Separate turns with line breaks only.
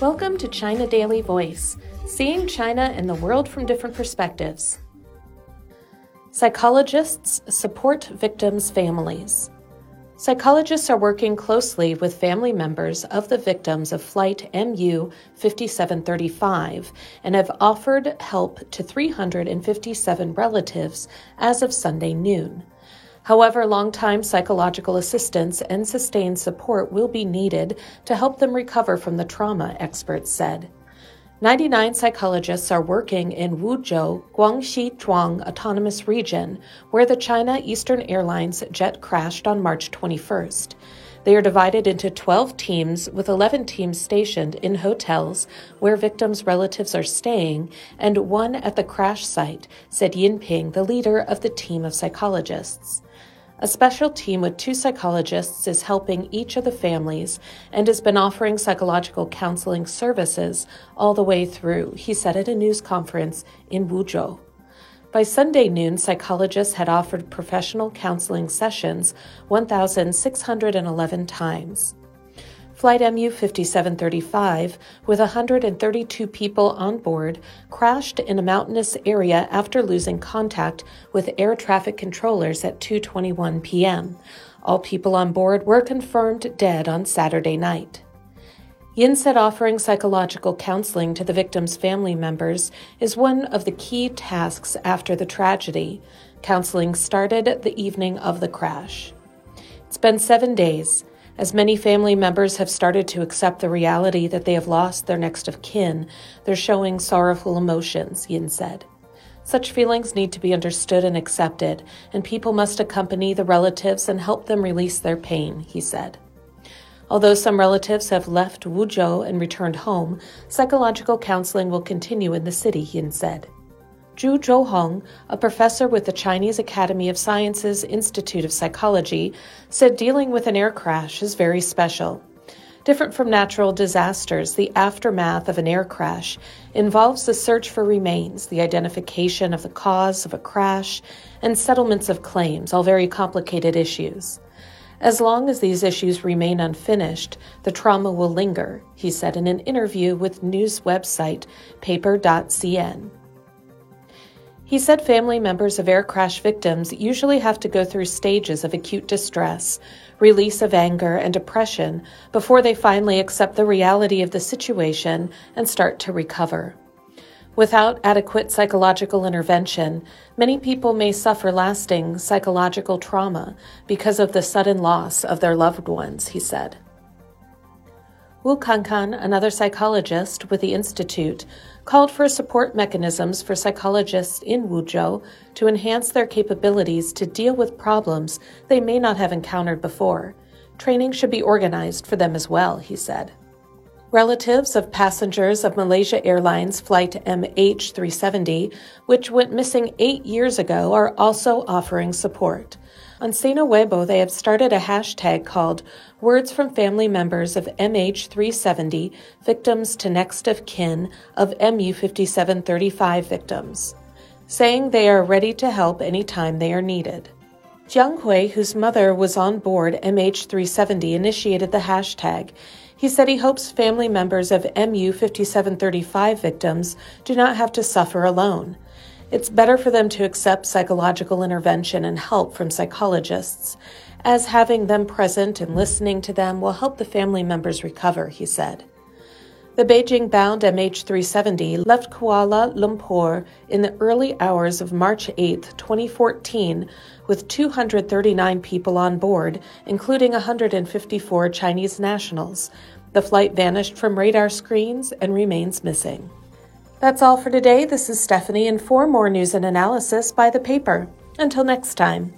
Welcome to China Daily Voice, seeing China and the world from different perspectives. Psychologists support victims' families. Psychologists are working closely with family members of the victims of Flight MU 5735 and have offered help to 357 relatives as of Sunday noon. However, long-time psychological assistance and sustained support will be needed to help them recover from the trauma, experts said. 99 psychologists are working in Wuzhou, Guangxi Zhuang Autonomous Region, where the China Eastern Airlines jet crashed on March 21st. They are divided into 12 teams, with 11 teams stationed in hotels where victims' relatives are staying, and one at the crash site, said Yin Ping, the leader of the team of psychologists. A special team with two psychologists is helping each of the families and has been offering psychological counseling services all the way through, he said at a news conference in Wuzhou. By Sunday noon, psychologists had offered professional counseling sessions 1,611 times. Flight MU 5735, with 132 people on board, crashed in a mountainous area after losing contact with air traffic controllers at 2:21 p.m. All people on board were confirmed dead on Saturday night. Yin said offering psychological counseling to the victims' family members is one of the key tasks after the tragedy. Counseling started the evening of the crash. It's been seven days as many family members have started to accept the reality that they have lost their next of kin, they're showing sorrowful emotions, Yin said. Such feelings need to be understood and accepted, and people must accompany the relatives and help them release their pain, he said. Although some relatives have left Wuzhou and returned home, psychological counseling will continue in the city, Yin said. Zhu Zhuohong, a professor with the Chinese Academy of Sciences Institute of Psychology, said dealing with an air crash is very special. Different from natural disasters, the aftermath of an air crash involves the search for remains, the identification of the cause of a crash, and settlements of claims, all very complicated issues. As long as these issues remain unfinished, the trauma will linger, he said in an interview with news website paper.cn. He said family members of air crash victims usually have to go through stages of acute distress, release of anger, and depression before they finally accept the reality of the situation and start to recover. Without adequate psychological intervention, many people may suffer lasting psychological trauma because of the sudden loss of their loved ones, he said. Wu Kankan, another psychologist with the Institute, called for support mechanisms for psychologists in Wuzhou to enhance their capabilities to deal with problems they may not have encountered before. Training should be organized for them as well, he said. Relatives of passengers of Malaysia Airlines Flight MH370, which went missing eight years ago, are also offering support. On Sina Weibo, they have started a hashtag called Words from Family Members of MH370 Victims to Next of Kin of MU5735 Victims, saying they are ready to help anytime they are needed. Jiang Hui, whose mother was on board MH370, initiated the hashtag. He said he hopes family members of MU5735 victims do not have to suffer alone. It's better for them to accept psychological intervention and help from psychologists, as having them present and listening to them will help the family members recover, he said. The Beijing bound MH370 left Kuala Lumpur in the early hours of March 8, 2014, with 239 people on board, including 154 Chinese nationals. The flight vanished from radar screens and remains missing. That's all for today. This is Stephanie, and for more news and analysis, by the paper. Until next time.